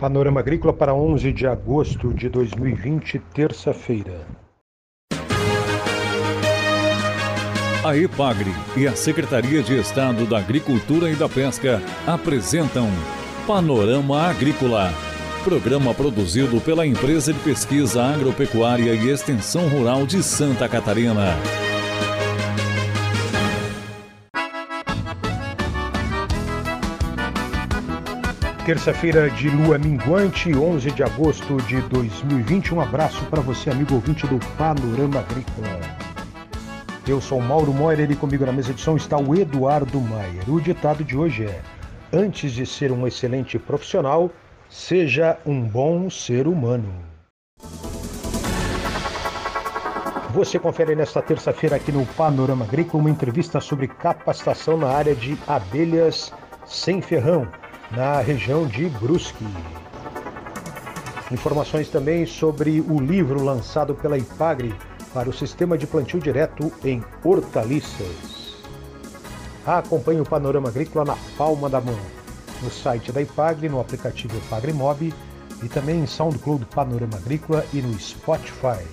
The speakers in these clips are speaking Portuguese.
Panorama Agrícola para 11 de agosto de 2020, terça-feira. A EPAGRE e a Secretaria de Estado da Agricultura e da Pesca apresentam Panorama Agrícola, programa produzido pela Empresa de Pesquisa Agropecuária e Extensão Rural de Santa Catarina. Terça-feira de lua minguante, 11 de agosto de 2020. Um abraço para você, amigo ouvinte do Panorama Agrícola. Eu sou Mauro Moira e comigo na mesa de som está o Eduardo Maier. O ditado de hoje é: Antes de ser um excelente profissional, seja um bom ser humano. Você confere nesta terça-feira aqui no Panorama Agrícola uma entrevista sobre capacitação na área de abelhas sem ferrão na região de Brusque. Informações também sobre o livro lançado pela IPAGRE para o sistema de plantio direto em hortaliças. Acompanhe o panorama agrícola na palma da mão, no site da IPAGRE, no aplicativo IPAGRE Mob e também em SoundCloud Panorama Agrícola e no Spotify.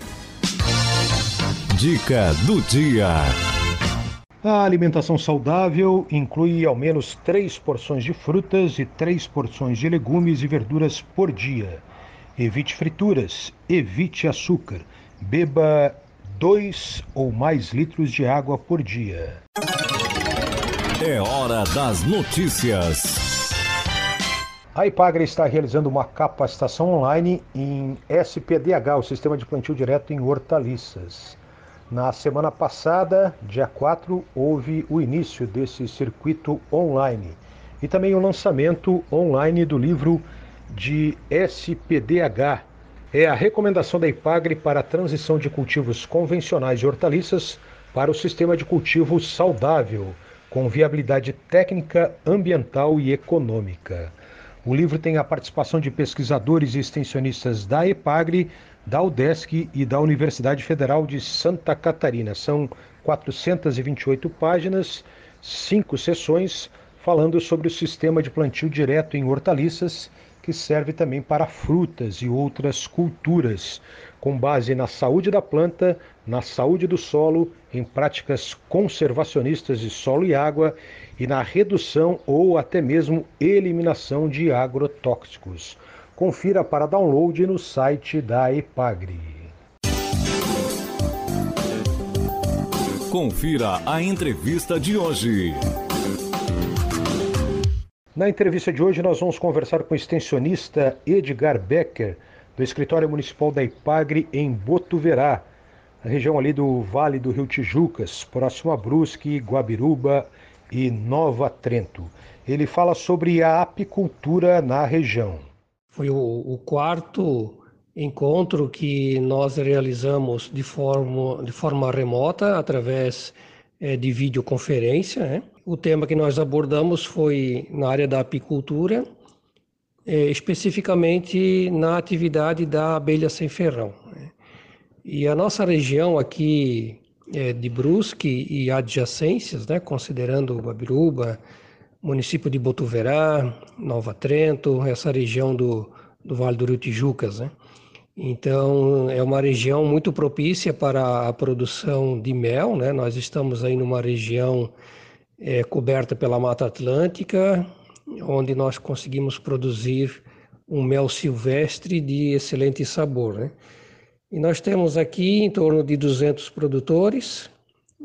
Dica do dia. A alimentação saudável inclui ao menos três porções de frutas e três porções de legumes e verduras por dia. Evite frituras, evite açúcar, beba dois ou mais litros de água por dia. É hora das notícias. A Ipagre está realizando uma capacitação online em SPDH, o Sistema de Plantio Direto em Hortaliças. Na semana passada, dia 4, houve o início desse circuito online e também o lançamento online do livro de SPDH. É a recomendação da IPAGRE para a transição de cultivos convencionais de hortaliças para o sistema de cultivo saudável, com viabilidade técnica, ambiental e econômica. O livro tem a participação de pesquisadores e extensionistas da EPAGRE, da UDESC e da Universidade Federal de Santa Catarina. São 428 páginas, cinco sessões, falando sobre o sistema de plantio direto em hortaliças, que serve também para frutas e outras culturas, com base na saúde da planta, na saúde do solo, em práticas conservacionistas de solo e água e na redução ou até mesmo eliminação de agrotóxicos. Confira para download no site da Epagre. Confira a entrevista de hoje. Na entrevista de hoje, nós vamos conversar com o extensionista Edgar Becker, do Escritório Municipal da Ipagre, em Botuverá, na região ali do Vale do Rio Tijucas, próximo a Brusque, Guabiruba e Nova Trento. Ele fala sobre a apicultura na região. Foi o, o quarto encontro que nós realizamos de forma, de forma remota, através é, de videoconferência. Né? O tema que nós abordamos foi na área da apicultura, é, especificamente na atividade da abelha sem ferrão. Né? E a nossa região aqui é, de Brusque e adjacências, né, considerando Guabiruba, município de Botuverá, Nova Trento, essa região do, do Vale do Rio Tijucas, né? Então, é uma região muito propícia para a produção de mel, né? Nós estamos aí numa região é, coberta pela Mata Atlântica, onde nós conseguimos produzir um mel silvestre de excelente sabor, né? E nós temos aqui em torno de 200 produtores,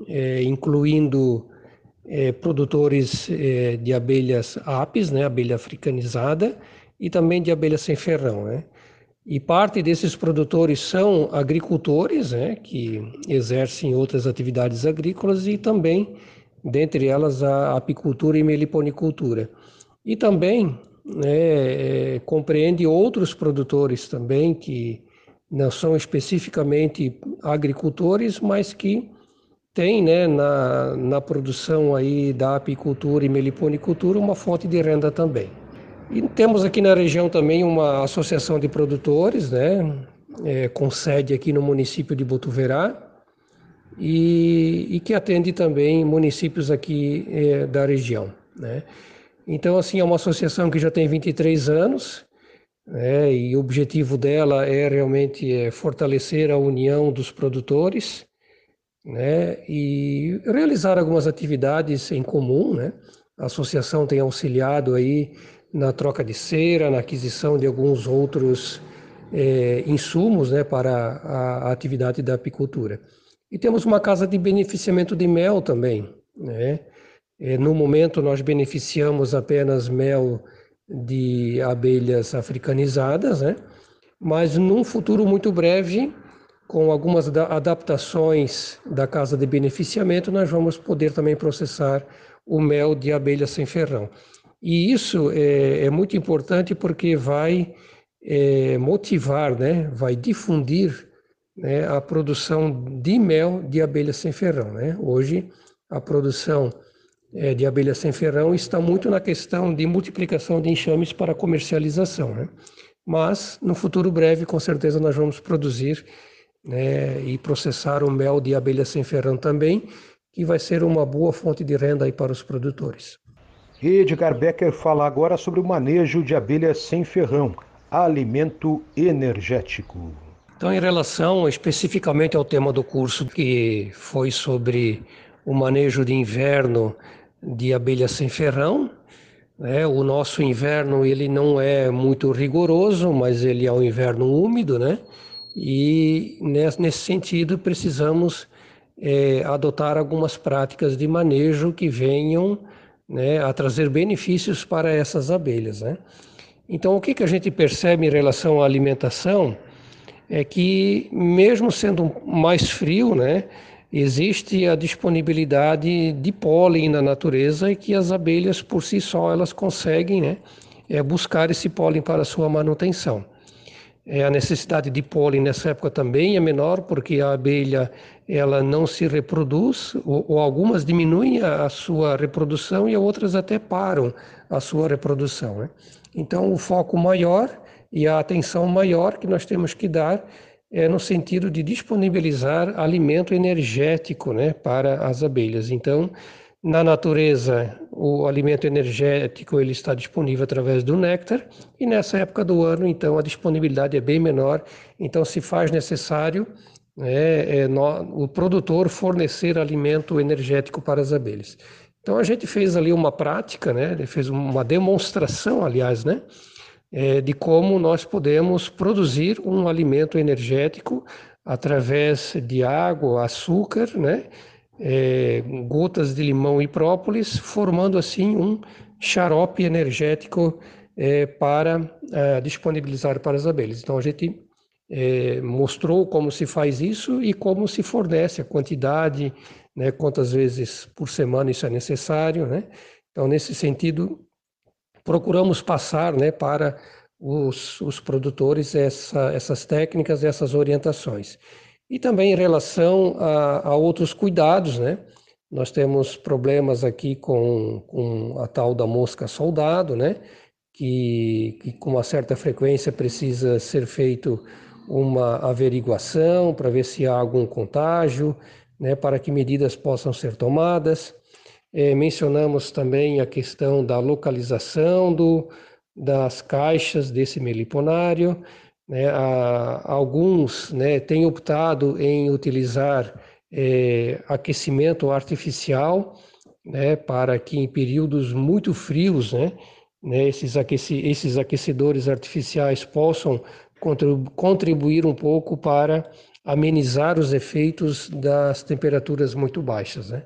é, incluindo é, produtores é, de abelhas apis, né, abelha africanizada, e também de abelha sem ferrão. Né? E parte desses produtores são agricultores, né, que exercem outras atividades agrícolas e também, dentre elas, a apicultura e meliponicultura. E também né, é, compreende outros produtores também que não são especificamente agricultores, mas que têm né, na, na produção aí da apicultura e meliponicultura uma fonte de renda também. E temos aqui na região também uma associação de produtores, né, é, com sede aqui no município de Botuverá, e, e que atende também municípios aqui é, da região. Né. Então, assim, é uma associação que já tem 23 anos, né, e o objetivo dela é realmente é, fortalecer a união dos produtores né, e realizar algumas atividades em comum. Né? A associação tem auxiliado aí na troca de cera, na aquisição de alguns outros é, insumos né, para a, a, atividade da apicultura. E temos uma casa de beneficiamento de mel também. Né? É, no momento, nós beneficiamos apenas mel de abelhas africanizadas, né? mas num futuro muito breve, com algumas adaptações da casa de beneficiamento, nós vamos poder também processar o mel de abelha sem ferrão. E isso é, é muito importante porque vai é, motivar, né, vai difundir né, a produção de mel de abelha sem ferrão. Né? Hoje, a produção é, de abelha sem ferrão está muito na questão de multiplicação de enxames para comercialização. Né? Mas, no futuro breve, com certeza, nós vamos produzir né, e processar o mel de abelha sem ferrão também, que vai ser uma boa fonte de renda aí para os produtores. Edgar Becker fala agora sobre o manejo de abelhas sem ferrão, alimento energético. Então, em relação especificamente ao tema do curso, que foi sobre o manejo de inverno de abelhas sem ferrão, né? o nosso inverno ele não é muito rigoroso, mas ele é um inverno úmido, né? E nesse sentido precisamos é, adotar algumas práticas de manejo que venham né, a trazer benefícios para essas abelhas. Né? Então, o que, que a gente percebe em relação à alimentação é que, mesmo sendo mais frio, né, existe a disponibilidade de pólen na natureza e que as abelhas, por si só, elas conseguem né, é, buscar esse pólen para sua manutenção. É, a necessidade de pólen nessa época também é menor, porque a abelha ela não se reproduz, ou, ou algumas diminuem a, a, sua reprodução e outras até param a sua reprodução. Né? Então, o foco maior e a atenção maior que nós temos que dar é no sentido de disponibilizar alimento energético né, para as abelhas. Então, na natureza, o alimento energético ele está disponível através do néctar e nessa época do ano, então, a disponibilidade é bem menor. Então, se faz necessário né, é, no, o produtor fornecer alimento energético para as abelhas. Então, a gente fez ali uma prática, né, fez uma demonstração, aliás, né, é, de como nós podemos produzir um alimento energético através de água, açúcar, né? É, gotas de limão e própolis, formando assim um xarope energético é, para é, disponibilizar para as abelhas. Então a gente é, mostrou como se faz isso e como se fornece a quantidade, né, quantas vezes por semana isso é necessário. Né? Então, nesse sentido, procuramos passar né, para os, os produtores essa, essas técnicas, essas orientações. E também em relação a, a outros cuidados, né? Nós temos problemas aqui com, com a tal da mosca soldado, né? Que, que com uma certa frequência precisa ser feito uma averiguação para ver se há algum contágio, né? Para que medidas possam ser tomadas. É, mencionamos também a questão da localização do, das caixas desse meliponário. Né? Há, alguns né, têm optado em utilizar é, aquecimento artificial né, para que em períodos muito frios né, né, esses, aqueci, esses aquecedores artificiais possam contribuir um pouco para amenizar os efeitos das temperaturas muito baixas. Né?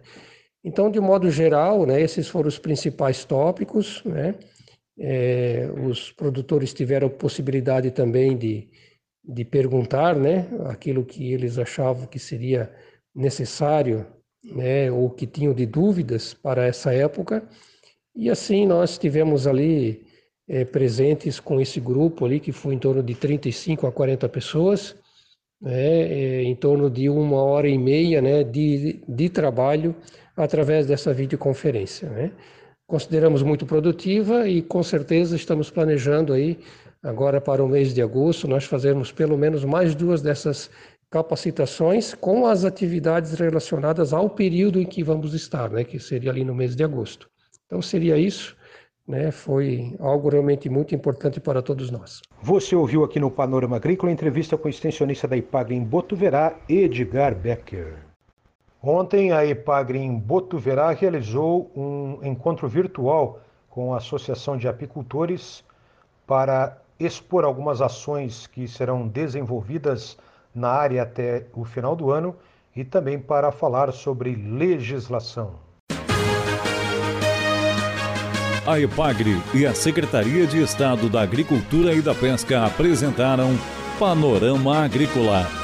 Então, de modo geral, esses foram os principais tópicos. É, os produtores tiveram possibilidade também de, de perguntar né, aquilo que eles achavam que seria necessário né, ou que tinham de dúvidas para essa época. E assim nós tivemos ali é, presentes com esse grupo ali, que foi em torno de 35 a 40 pessoas, né, é, em torno de uma hora e meia né, de, de trabalho através dessa videoconferência. Né? Consideramos muito produtiva e com certeza estamos planejando aí agora para o mês de agosto nós fazermos pelo menos mais duas dessas capacitações com as atividades relacionadas ao período em que vamos estar, né, que seria ali no mês de agosto. Então seria isso. né, foi algo realmente muito importante para todos nós. Você ouviu aqui no Panorama Agrícola a entrevista com o extensionista da IPAGRE em Botuverá, Edgar Becker. Ontem, a IPAGRE em Botuverá realizou um encontro virtual com a Associação de Apicultores para expor algumas ações que serão desenvolvidas na área até o final do ano e também para falar sobre legislação. A EPAGRE e a Secretaria de Estado da Agricultura e da Pesca apresentaram Panorama Agrícola,